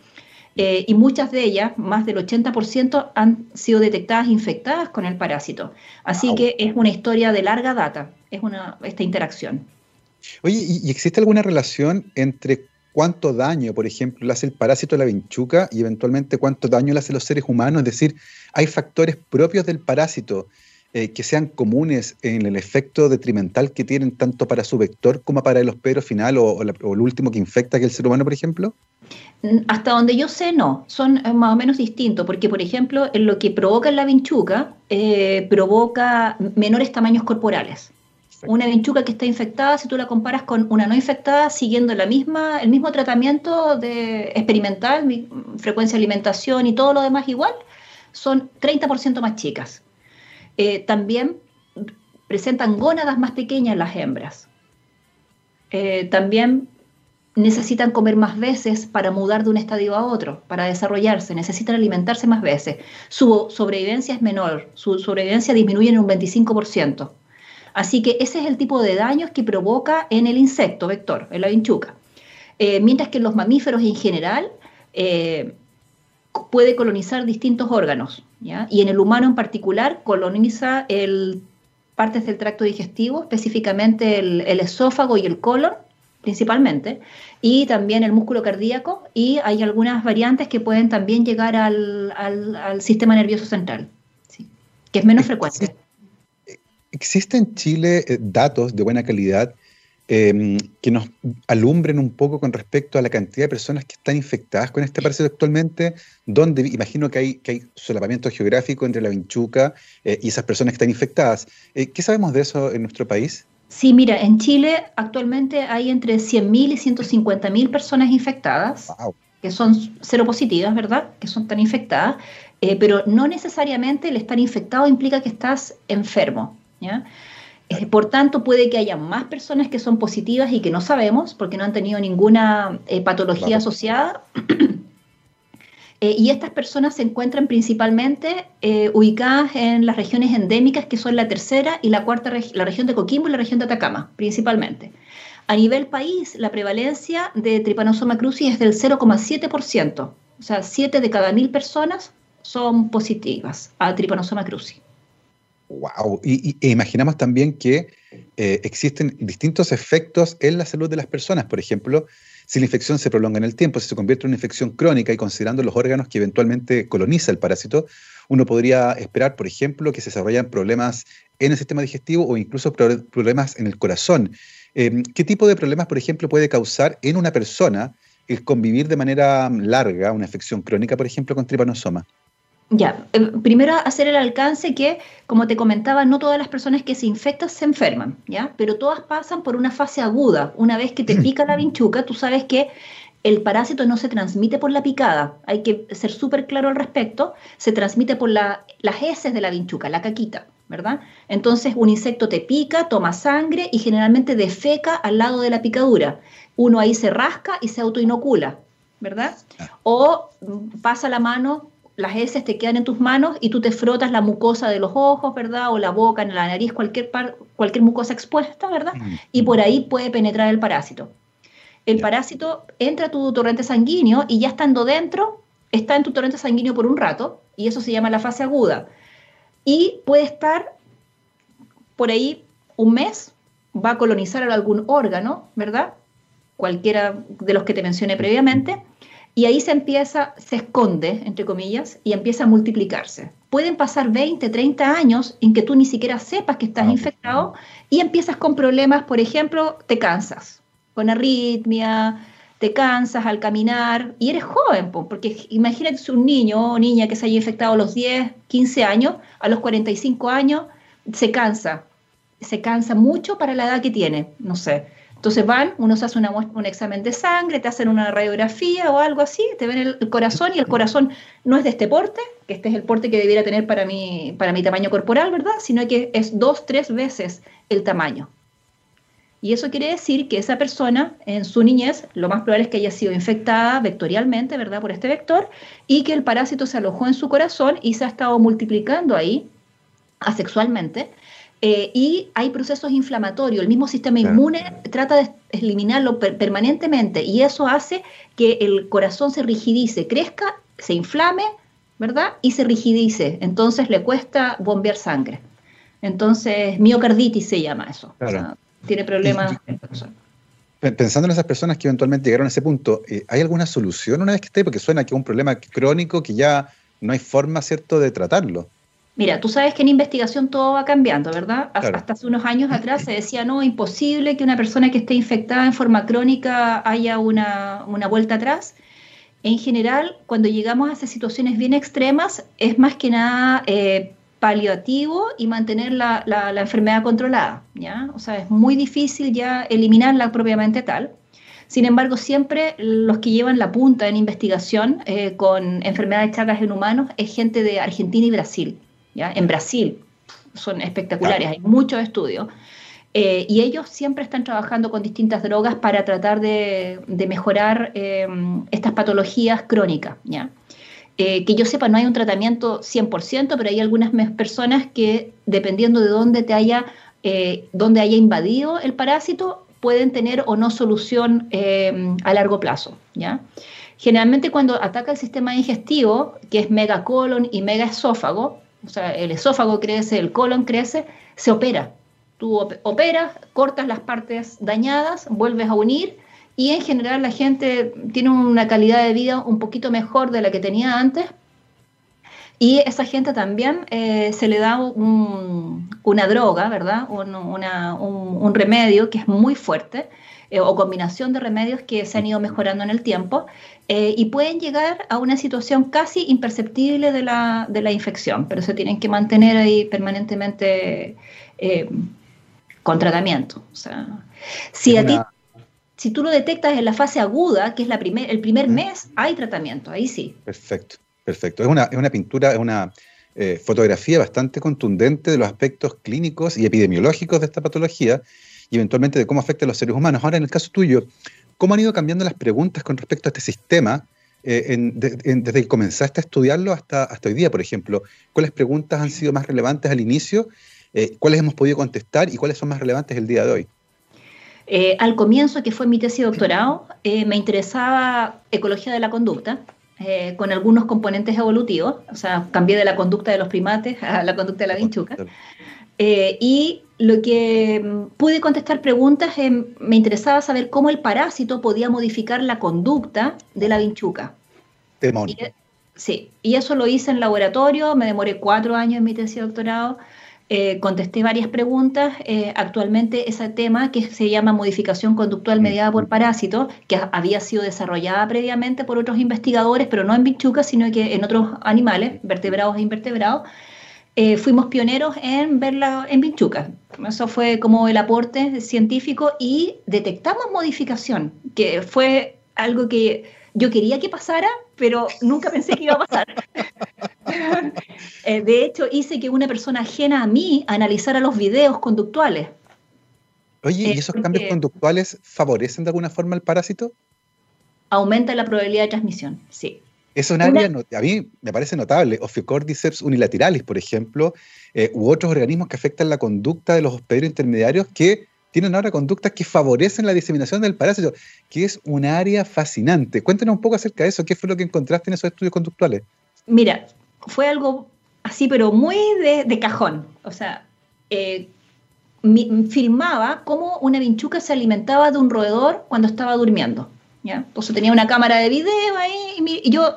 eh, y muchas de ellas, más del 80%, han sido detectadas infectadas con el parásito. Así que es una historia de larga data, es una, esta interacción. Oye, ¿y existe alguna relación entre cuánto daño, por ejemplo, le hace el parásito a la vinchuca y eventualmente cuánto daño le hace a los seres humanos. Es decir, hay factores propios del parásito eh, que sean comunes en el efecto detrimental que tienen tanto para su vector como para el hospedero final o, el último que infecta, que el ser humano, por ejemplo. Mm, hasta donde yo sé, no, son eh, más o menos distintos, porque, por ejemplo, en lo que provoca la vinchuca, eh, provoca menores tamaños corporales. Una vinchuca que está infectada, si tú la comparas con una no infectada, siguiendo la misma, el mismo tratamiento de experimental, frecuencia de alimentación y todo lo demás igual, son 30% más chicas. Eh, también presentan gónadas más pequeñas las hembras. Eh, también necesitan comer más veces para mudar de un estadio a otro, para desarrollarse, necesitan alimentarse más veces. Su sobrevivencia es menor, su sobrevivencia disminuye en un 25%. Así que ese es el tipo de daños que provoca en el insecto vector, en la vinchuca. Eh, mientras que en los mamíferos en general, eh, puede colonizar distintos órganos, y en el humano en particular coloniza el, partes del tracto digestivo, específicamente el, esófago y el colon, principalmente, y también el músculo cardíaco, y hay algunas variantes que pueden también llegar al, sistema nervioso central, que es menos frecuente. ¿Existen en Chile eh, datos de buena calidad Em, que nos alumbren un poco con respecto a la cantidad de personas que están infectadas con este parásito actualmente, donde imagino que hay, que hay solapamiento geográfico entre la vinchuca eh, y esas personas que están infectadas. Eh, ¿Qué sabemos de eso en nuestro país? Sí, mira, en Chile actualmente hay entre 100.000 y 150.000 personas infectadas, que son seropositivas, ¿verdad? Que son tan infectadas, eh, pero no necesariamente el estar infectado implica que estás enfermo, ¿ya? Eh, por tanto, puede que haya más personas que son positivas y que no sabemos porque no han tenido ninguna eh, patología asociada. Eh, y estas personas se encuentran principalmente ubicadas en las regiones endémicas, que son la tercera y la cuarta, la región de Coquimbo y la región de Atacama, principalmente. A nivel país, la prevalencia de Trypanosoma cruzi es del 0,7%. O sea, 7 de cada mil personas son positivas a Trypanosoma cruzi. Wow. Y, e imaginamos también que eh, existen distintos efectos en la salud de las personas. Por ejemplo, si la infección se prolonga en el tiempo, si se convierte en una infección crónica y considerando los órganos que eventualmente coloniza el parásito, uno podría esperar, por ejemplo, que se desarrollen problemas en el sistema digestivo o incluso problemas en el corazón. Em, ¿Qué tipo de problemas, por ejemplo, puede causar en una persona el convivir de manera larga una infección crónica, por ejemplo, con tripanosoma? Ya, eh, primero hacer el alcance que, como te comentaba, no todas las personas que se infectan se enferman, ¿ya? Pero todas pasan por una fase aguda. Una vez que te pica la vinchuca, tú sabes que el parásito no se transmite por la picada. Hay que ser súper claro al respecto. Se transmite por las heces de la vinchuca, la caquita, ¿verdad? Entonces, un insecto te pica, toma sangre y generalmente defeca al lado de la picadura. Uno ahí se rasca y se autoinocula, ¿verdad? O pasa la mano las heces te quedan en tus manos y tú te frotas la mucosa de los ojos, ¿verdad? O la boca, en la nariz, cualquier, cualquier mucosa expuesta, ¿verdad? Mm. Y por ahí puede penetrar el parásito. El parásito entra a tu torrente sanguíneo y ya estando dentro, está en tu torrente sanguíneo por un rato, y eso se llama la fase aguda. Y puede estar por ahí un mes, va a colonizar algún órgano, ¿verdad? Cualquiera de los que te mencioné previamente y ahí se empieza, se esconde, entre comillas, y empieza a multiplicarse. Pueden pasar 20, 30 años en que tú ni siquiera sepas que estás ah, infectado y empiezas con problemas, por ejemplo, te cansas, con arritmia, te cansas al caminar y eres joven, porque imagínate si un niño o niña que se haya infectado a los 10, 15 años, a los 45 años, se cansa, se cansa mucho para la edad que tiene, no sé, entonces van, uno se hace un examen de sangre, te hacen una radiografía o algo así, te ven el, corazón y el corazón no es de este porte, que este es el porte que debiera tener para mi, para mi tamaño corporal, ¿verdad? Sino que es dos, tres veces el tamaño. Y eso quiere decir que esa persona en su niñez lo más probable es que haya sido infectada vectorialmente, ¿verdad? Por este vector y que el parásito se alojó en su corazón y se ha estado multiplicando ahí asexualmente eh, y hay procesos inflamatorios. El mismo sistema inmune trata de eliminarlo permanentemente y eso hace que el corazón se rigidice, crezca, se inflame, ¿verdad? Y se rigidice. Entonces le cuesta bombear sangre. Entonces, miocarditis se llama eso. tiene problemas. Pensando en esas personas que eventualmente llegaron a ese punto, eh, ¿hay alguna solución una vez que esté? Porque suena que es un problema crónico que ya no hay forma, ¿cierto?, de tratarlo. Mira, tú sabes que en investigación todo va cambiando, ¿verdad? Hasta hace unos años atrás se decía, no, imposible que una persona que esté infectada en forma crónica haya una, vuelta atrás. En general, cuando llegamos a esas situaciones bien extremas, es más que nada eh, paliativo y mantener la, enfermedad controlada, ¿ya? O sea, es muy difícil ya eliminarla propiamente tal. Sin embargo, siempre los que llevan la punta en investigación eh, con enfermedades chagas en humanos es gente de Argentina y Brasil en Brasil son espectaculares, hay muchos estudios. Eh, y ellos siempre están trabajando con distintas drogas para tratar de, mejorar eh, estas patologías crónicas. ¿ya? Eh, que yo sepa, no hay un tratamiento 100%, pero hay algunas personas que, dependiendo de dónde te haya, dónde haya invadido el parásito, pueden tener o no solución a largo plazo. ¿ya? Generalmente cuando ataca el sistema digestivo, que es megacolon y megaesófago, o sea, el esófago crece, el colon crece, se opera. Tú operas, cortas las partes dañadas, vuelves a unir y en general la gente tiene una calidad de vida un poquito mejor de la que tenía antes. Y esa gente también eh, se le da una droga, ¿verdad? Un, remedio que es muy fuerte, eh, o combinación de remedios que se han ido mejorando en el tiempo, eh, y pueden llegar a una situación casi imperceptible de la, de la infección, pero se tienen que mantener ahí permanentemente con tratamiento. O sea, si a ti si tú lo detectas en la fase aguda, que es la primer, el primer mes, hay tratamiento, ahí sí. Perfecto, perfecto. Es una, es una pintura, es una eh, fotografía bastante contundente de los aspectos clínicos y epidemiológicos de esta patología y eventualmente de cómo afecta a los seres humanos. Ahora, en el caso tuyo, ¿cómo han ido cambiando las preguntas con respecto a este sistema eh, desde que comenzaste a estudiarlo hasta, hasta hoy día, por ejemplo? ¿Cuáles preguntas han sido más relevantes al inicio? Eh, ¿Cuáles hemos podido contestar y cuáles son más relevantes el día de hoy? Eh, al comienzo, que fue mi tesis de doctorado, eh, me interesaba ecología de la conducta, eh, con algunos componentes evolutivos, o sea, cambié de la conducta de los primates a la conducta de la vinchuca. y lo que mm, pude contestar preguntas, me interesaba saber cómo el parásito podía modificar la conducta de la vinchuca. sí, y eso lo hice en laboratorio, me demoré cuatro años en mi tesis de doctorado. Eh, contesté varias preguntas. Eh, actualmente ese tema que se llama modificación conductual mediada por parásitos, que había sido desarrollada previamente por otros investigadores, pero no en bichucas, sino que en otros animales, vertebrados e invertebrados, eh, fuimos pioneros en verla en bichucas. Eso fue como el aporte científico y detectamos modificación, que fue algo que yo quería que pasara, pero nunca pensé que iba a pasar. Eh, de hecho, hice que una persona ajena a mí analizara los videos conductuales. Oye, ¿y eh, esos cambios conductuales favorecen de alguna forma el parásito? Aumenta la probabilidad de transmisión, sí. Es un área, a mí me parece notable, Ophiocordyceps unilateralis, por ejemplo, eh, u otros organismos que afectan la conducta de los hospederos intermediarios que tienen ahora conductas que favorecen la diseminación del parásito, que es un área fascinante. Cuéntanos un poco acerca de eso, ¿qué fue lo que encontraste en esos estudios conductuales? Mira, fue algo así, pero muy de, cajón. O sea, eh, filmaba cómo una vinchuca se alimentaba de un roedor cuando estaba durmiendo. ¿ya? Entonces tenía una cámara de video ahí y, yo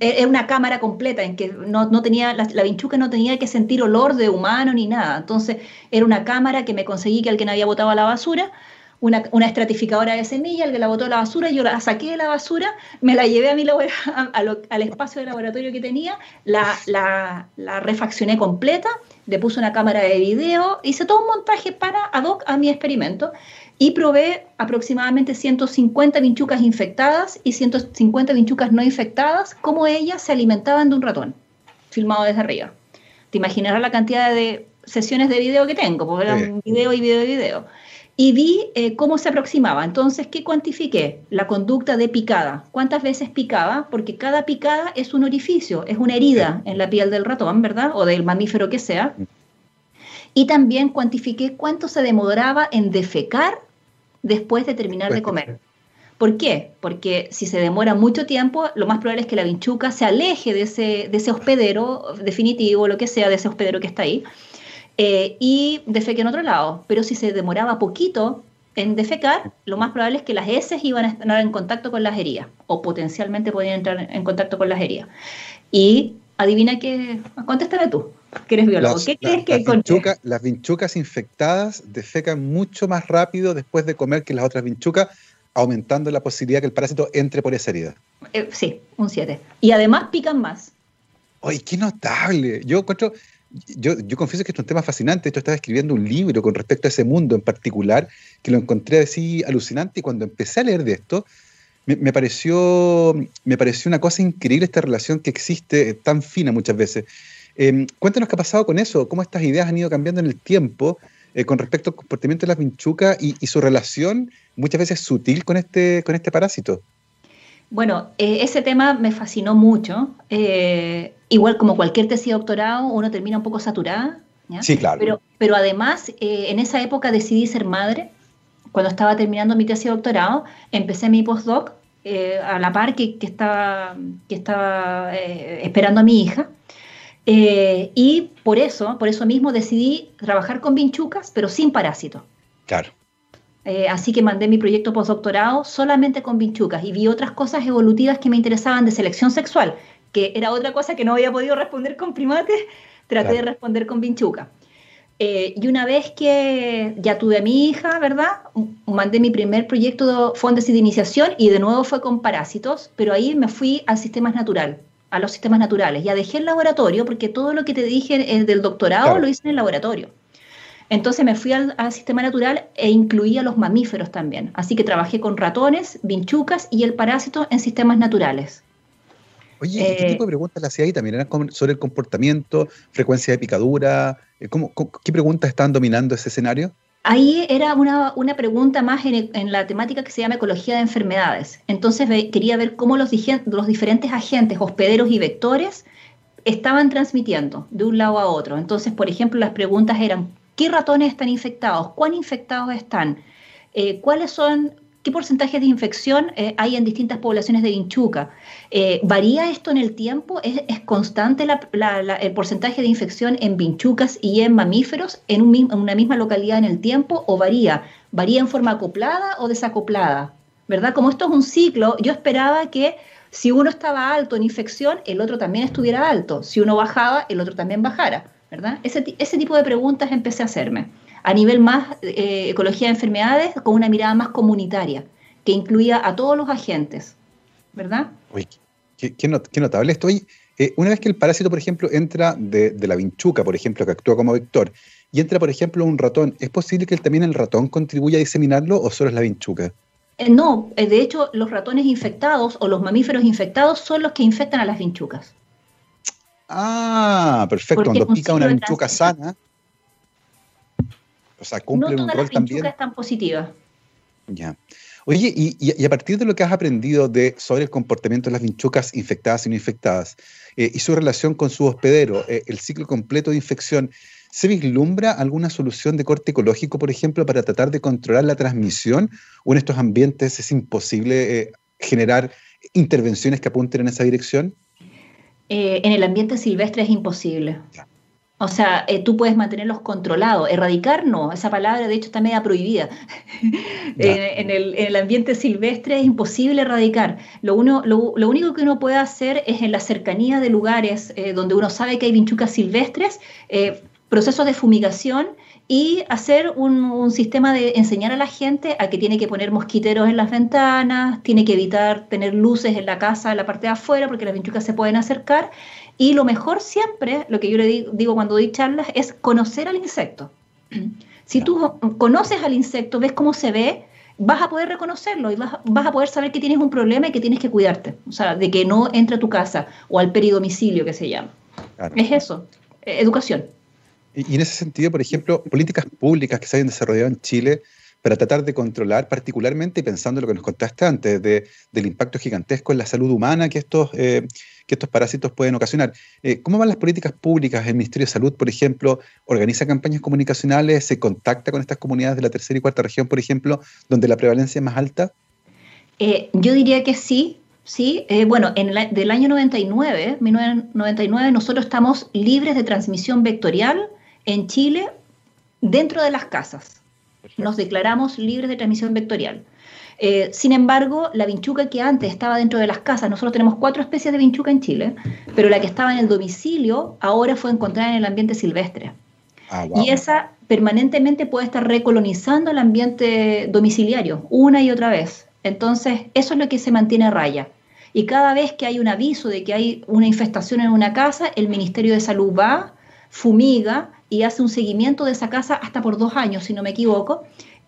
era una cámara completa en que no, tenía, la, la, vinchuca no tenía que sentir olor de humano ni nada. Entonces era una cámara que me conseguí que alguien había botado a la basura una, una, estratificadora de semillas, que la botó a la basura, yo la saqué de la basura, me la llevé a mi al espacio de laboratorio que tenía, la, la, la, refaccioné completa, le puse una cámara de video, hice todo un montaje para ad hoc a mi experimento y probé aproximadamente 150 vinchucas infectadas y 150 vinchucas no infectadas, cómo ellas se alimentaban de un ratón, filmado desde arriba. Te imaginarás la cantidad de sesiones de video que tengo, porque eran video y video y video y vi eh, cómo se aproximaba. Entonces, ¿qué cuantifiqué? La conducta de picada. ¿Cuántas veces picaba? Porque cada picada es un orificio, es una herida en la piel del ratón, ¿verdad? O del mamífero que sea. Y también cuantifiqué cuánto se demoraba en defecar después de terminar de comer. ¿Por qué? Porque si se demora mucho tiempo, lo más probable es que la vinchuca se aleje de ese, de ese hospedero definitivo, lo que sea, de ese hospedero que está ahí, eh, y defeque en otro lado. Pero si se demoraba poquito en defecar, lo más probable es que las heces iban a estar en contacto con las heridas o potencialmente podían entrar en contacto con las heridas. Y adivina qué, contéstame tú, que eres biólogo. ¿Qué crees que las, las vinchucas infectadas defecan mucho más rápido después de comer que las otras vinchucas, aumentando la posibilidad que el parásito entre por esa herida. Eh, sí, un 7. Y además pican más. ¡Ay, qué notable! Yo encuentro, yo, yo, confieso que esto es un tema fascinante. Esto estaba escribiendo un libro con respecto a ese mundo en particular, que lo encontré así alucinante. Y cuando empecé a leer de esto, me, pareció, me pareció una cosa increíble esta relación que existe tan fina muchas veces. Eh, cuéntanos qué ha pasado con eso, cómo estas ideas han ido cambiando en el tiempo eh, con respecto al comportamiento de las vinchucas y, y, su relación muchas veces sutil con este, con este parásito. Bueno, eh, ese tema me fascinó mucho. Eh, igual como cualquier tesis de doctorado, uno termina un poco saturada. Sí, claro. Pero, pero además, en esa época decidí ser madre. Cuando estaba terminando mi tesis de doctorado, empecé mi postdoc eh, a la par que, estaba, que estaba eh, esperando a mi hija. Eh, y por eso, por eso mismo decidí trabajar con vinchucas, pero sin parásitos. Claro. así que mandé mi proyecto postdoctorado solamente con vinchucas y vi otras cosas evolutivas que me interesaban de selección sexual, que era otra cosa que no había podido responder con primates, traté de responder con vinchucas. Eh, y una vez que ya tuve a mi hija, ¿verdad? Mandé mi primer proyecto de fondos de iniciación y de nuevo fue con parásitos, pero ahí me fui al sistema natural, a los sistemas naturales. Ya dejé el laboratorio porque todo lo que te dije del doctorado lo hice en el laboratorio. Entonces me fui al, sistema natural e incluí a los mamíferos también. Así que trabajé con ratones, vinchucas y el parásito en sistemas naturales. Oye, ¿qué eh, tipo de preguntas le hacía ahí también? ¿Eran sobre el comportamiento, frecuencia de picadura? Eh, qué preguntas estaban dominando ese escenario? Ahí era una, pregunta más en, la temática que se llama ecología de enfermedades. Entonces quería ver cómo los, los diferentes agentes, hospederos y vectores estaban transmitiendo de un lado a otro. Entonces, por ejemplo, las preguntas eran, ¿qué ratones están infectados? ¿Cuán infectados están? Eh, ¿Cuáles son ¿Qué porcentaje de infección eh, hay en distintas poblaciones de vinchuca? Eh, ¿Varía esto en el tiempo? ¿Es, constante el porcentaje de infección en vinchucas y en mamíferos en, una misma localidad en el tiempo o varía? ¿Varía en forma acoplada o desacoplada? ¿Verdad? Como esto es un ciclo, yo esperaba que si uno estaba alto en infección, el otro también estuviera alto. Si uno bajaba, el otro también bajara. ¿verdad? Ese tipo de preguntas empecé a hacerme a nivel más eh, ecología de enfermedades, con una mirada más comunitaria, que incluía a todos los agentes, ¿verdad? Uy, qué, notable esto. Eh, una vez que el parásito, por ejemplo, entra de, la vinchuca, por ejemplo, que actúa como vector, y entra, por ejemplo, un ratón, ¿es posible que también el ratón contribuya a diseminarlo o solo es la vinchuca? Eh, no, de hecho, los ratones infectados o los mamíferos infectados son los que infectan a las vinchucas. Ah, perfecto. Cuando pica una vinchuca sana, o sea, cumple un rol también. es tan positiva. Ya. Oye, y, a partir de lo que has aprendido de, sobre el comportamiento de las vinchucas infectadas y no infectadas, eh, y su relación con su hospedero, eh, el ciclo completo de infección, ¿se vislumbra alguna solución de corte ecológico, por ejemplo, para tratar de controlar la transmisión? ¿O en estos ambientes es imposible eh, generar intervenciones que apunten en esa dirección? en el ambiente silvestre es imposible. O sea, eh, tú puedes mantenerlos controlados. Erradicar, no. Esa palabra, de hecho, está media prohibida. en, el, ambiente silvestre es imposible erradicar. Lo, uno, lo, único que uno puede hacer es en la cercanía de lugares eh, donde uno sabe que hay vinchucas silvestres, eh, procesos de fumigación y hacer un, un, sistema de enseñar a la gente a que tiene que poner mosquiteros en las ventanas, tiene que evitar tener luces en la casa, en la parte de afuera, porque las vinchucas se pueden acercar y lo mejor siempre, lo que yo le digo cuando doy charlas, es conocer al insecto. Si tú conoces al insecto, ves cómo se ve, vas a poder reconocerlo y vas, a poder saber que tienes un problema y que tienes que cuidarte. O sea, de que no entre a tu casa o al peridomicilio que se llama. Es eso, e-, educación. Y, en ese sentido, por ejemplo, políticas públicas que se hayan desarrollado en Chile para tratar de controlar, particularmente pensando en lo que nos contaste antes, de, del impacto gigantesco en la salud humana que estos eh, que estos parásitos pueden ocasionar. Eh, ¿Cómo van las políticas públicas? El Ministerio de Salud, por ejemplo, organiza campañas comunicacionales, se contacta con estas comunidades de la tercera y cuarta región, por ejemplo, donde la prevalencia es más alta. Eh, yo diría que sí, Sí, eh, bueno, en del año 99, 1999, nosotros estamos libres de transmisión vectorial en Chile dentro de las casas. Nos declaramos libres de transmisión vectorial. Eh, sin embargo, la vinchuca que antes estaba dentro de las casas, nosotros tenemos cuatro especies de vinchuca en Chile, pero la que estaba en el domicilio ahora fue encontrada en el ambiente silvestre. Ah, y esa permanentemente puede estar recolonizando el ambiente domiciliario una y otra vez. Entonces, eso es lo que se mantiene a raya. Y cada vez que hay un aviso de que hay una infestación en una casa, el Ministerio de Salud va, fumiga y hace un seguimiento de esa casa hasta por dos años, si no me equivoco,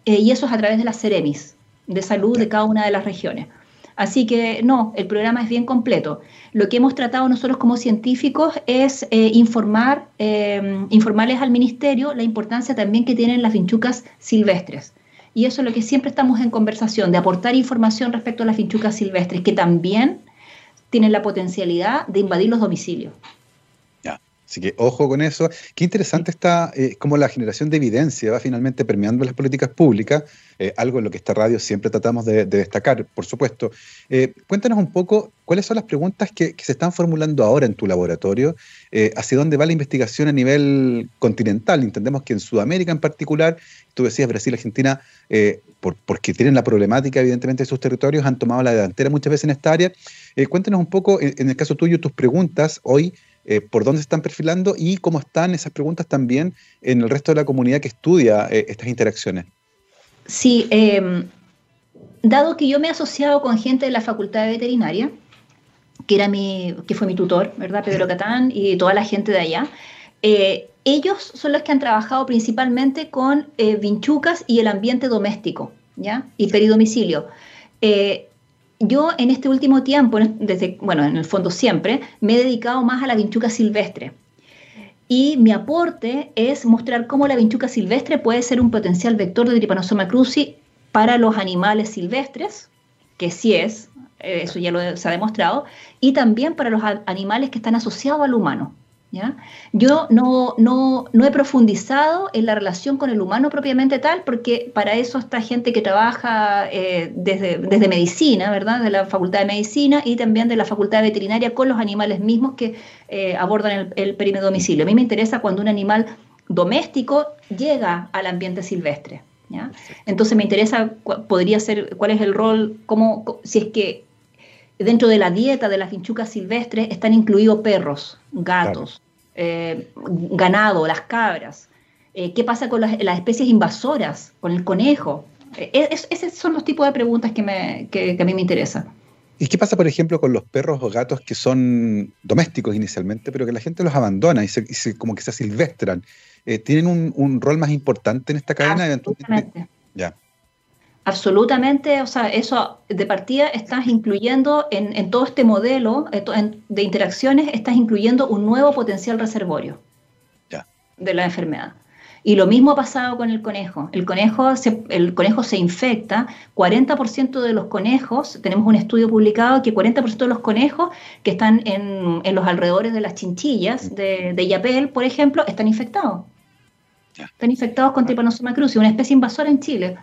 eh, y eso es a través de las Ceremis de salud de cada una de las regiones. Así que no, el programa es bien completo. Lo que hemos tratado nosotros como científicos es eh, informar, em, informarles al ministerio la importancia también que tienen las vinchucas silvestres. Y eso es lo que siempre estamos en conversación, de aportar información respecto a las vinchucas silvestres, que también tienen la potencialidad de invadir los domicilios. Así que ojo con eso. Qué interesante está eh, cómo la generación de evidencia va finalmente permeando las políticas públicas, eh, algo en lo que esta radio siempre tratamos de, destacar, por supuesto. Eh, cuéntanos un poco cuáles son las preguntas que, se están formulando ahora en tu laboratorio, hacia dónde va la investigación a nivel continental. Entendemos que en Sudamérica en particular, tú decías Brasil, Argentina, porque tienen la problemática evidentemente de sus territorios, han tomado la delantera muchas veces en esta área. cuéntanos un poco, en el caso tuyo, tus preguntas hoy eh, por dónde se están perfilando y cómo están esas preguntas también en el resto de la comunidad que estudia eh, estas interacciones. Sí, em, dado que yo me he asociado con gente de la Facultad de Veterinaria, que, era mi, que fue mi tutor, ¿verdad? Pedro Catán y toda la gente de allá, eh, ellos son los que han trabajado principalmente con vinchucas y el ambiente doméstico, ¿ya? Y peridomicilio yo en este último tiempo, desde, bueno, en el fondo siempre, me he dedicado más a la vinchuca silvestre. Y mi aporte es mostrar cómo la vinchuca silvestre puede ser un potencial vector de Trypanosoma cruzi para los animales silvestres, que sí es, eh, eso ya lo se ha demostrado, y también para los animales que están asociados al humano. Yo no, no, no, he profundizado en la relación con el humano propiamente tal, porque para eso está gente que trabaja eh, desde, desde, medicina, ¿verdad? De la Facultad de Medicina y también de la Facultad de Veterinaria con los animales mismos que eh, abordan el, el perímetro domicilio. A mí me interesa cuando un animal doméstico llega al ambiente silvestre. Entonces me interesa, podría ser, cuál es el rol, cómo, si es que dentro de la dieta de las vinchucas silvestres están incluidos perros, gatos, eh, ganado, las cabras. Eh, ¿Qué pasa con las, especies invasoras, con el conejo? Eh, esos son los tipos de preguntas que, me, que, a mí me interesan. ¿Y qué pasa, por ejemplo, con los perros o gatos que son domésticos inicialmente, pero que la gente los abandona y, se, como que se silvestran? ¿Tienen un, un, rol más importante en esta cadena? Absolutamente. Ya. Absolutamente, o sea, eso de partida estás incluyendo en, todo este modelo de interacciones, estás incluyendo un nuevo potencial reservorio de la enfermedad. Y lo mismo ha pasado con el conejo. El conejo se, el conejo se infecta, 40% de los conejos, tenemos un estudio publicado que 40% de los conejos que están en, los alrededores de las chinchillas de, de Yapel, por ejemplo, están infectados. Están infectados con Trypanosoma cruzi, una especie invasora en Chile.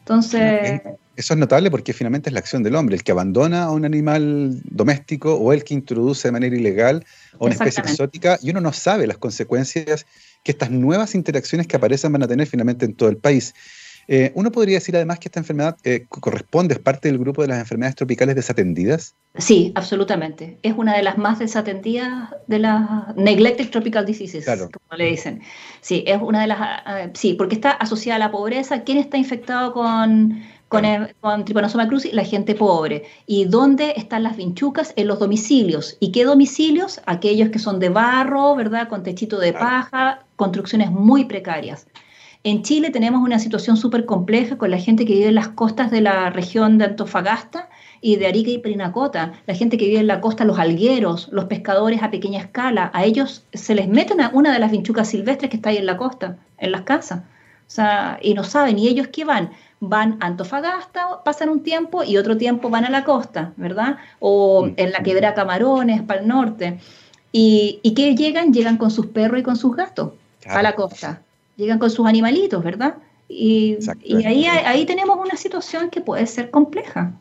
Entonces... Eso es notable porque finalmente es la acción del hombre, el que abandona a un animal doméstico o el que introduce de manera ilegal a una especie exótica y uno no sabe las consecuencias que estas nuevas interacciones que aparecen van a tener finalmente en todo el país. Eh, uno podría decir además que esta enfermedad eh, corresponde, es parte del grupo de las enfermedades tropicales desatendidas. Sí, absolutamente. Es una de las más desatendidas de las neglected tropical diseases, como le dicen. Sí, es una de las, ah, sí, porque está asociada a la pobreza. ¿Quién está infectado con, con, con Trypanosoma cruzi? La gente pobre. ¿Y dónde están las vinchucas? En los domicilios. ¿Y qué domicilios? Aquellos que son de barro, ¿verdad? Con techito de paja, construcciones muy precarias. En Chile tenemos una situación súper compleja con la gente que vive en las costas de la región de Antofagasta y de Arica y Prinacota, la gente que vive en la costa, los algueros, los pescadores a pequeña escala, a ellos se les mete una, de las vinchucas silvestres que está ahí en la costa, en las casas. O sea, y no saben, ¿y ellos qué van? Van a Antofagasta, pasan un tiempo y otro tiempo van a la costa, ¿verdad? O en la quebrada Camarones, para el norte. ¿Y, y qué llegan? Llegan con sus perros y con sus gatos a la costa llegan con sus animalitos, ¿verdad? Y, ahí, ahí tenemos una situación que puede ser compleja.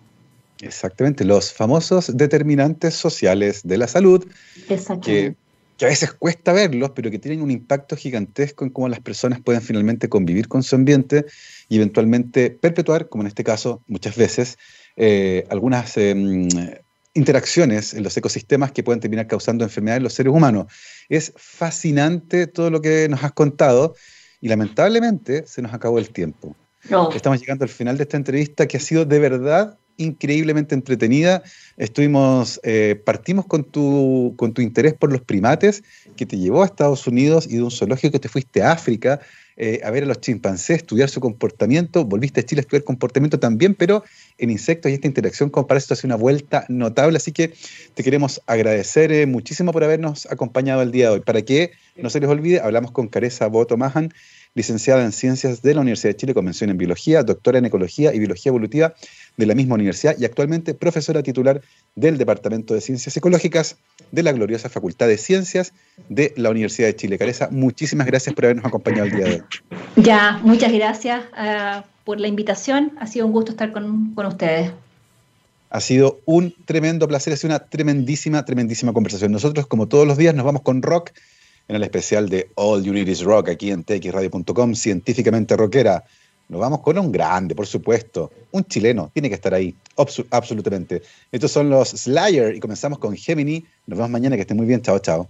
Exactamente, los famosos determinantes sociales de la salud, que, que, a veces cuesta verlos, pero que tienen un impacto gigantesco en cómo las personas pueden finalmente convivir con su ambiente y eventualmente perpetuar, como en este caso muchas veces, eh, algunas em, interacciones en los ecosistemas que pueden terminar causando enfermedades en los seres humanos. Es fascinante todo lo que nos has contado y lamentablemente se nos acabó el tiempo. Estamos llegando al final de esta entrevista que ha sido de verdad increíblemente entretenida. Estuvimos, eh, partimos con tu, con tu interés por los primates que te llevó a Estados Unidos y de un zoológico que te fuiste a África eh, a ver a los chimpancés, estudiar su comportamiento. Volviste a Chile a estudiar comportamiento también, pero en insectos y esta interacción con parásitos hace una vuelta notable. Así que te queremos agradecer eh, muchísimo por habernos acompañado el día de hoy. Para que no se les olvide, hablamos con Caresa Boto Mahan, licenciada en Ciencias de la Universidad de Chile, convención en Biología, doctora en Ecología y Biología Evolutiva de la misma universidad y actualmente profesora titular del Departamento de Ciencias Ecológicas de la gloriosa Facultad de Ciencias de la Universidad de Chile. Caresa, muchísimas gracias por habernos acompañado el día de hoy. Ya, muchas gracias uh, por la invitación. Ha sido un gusto estar con, con ustedes. Ha sido un tremendo placer, ha sido una tremendísima, tremendísima conversación. Nosotros, como todos los días, nos vamos con rock en el especial de All Unities Rock aquí en txradio.com, científicamente rockera. Nos vamos con un grande, por supuesto. Un chileno, tiene que estar ahí, absolutamente. Estos son los Slayer y comenzamos con Gemini. Nos vemos mañana, que estén muy bien. Chao, chao.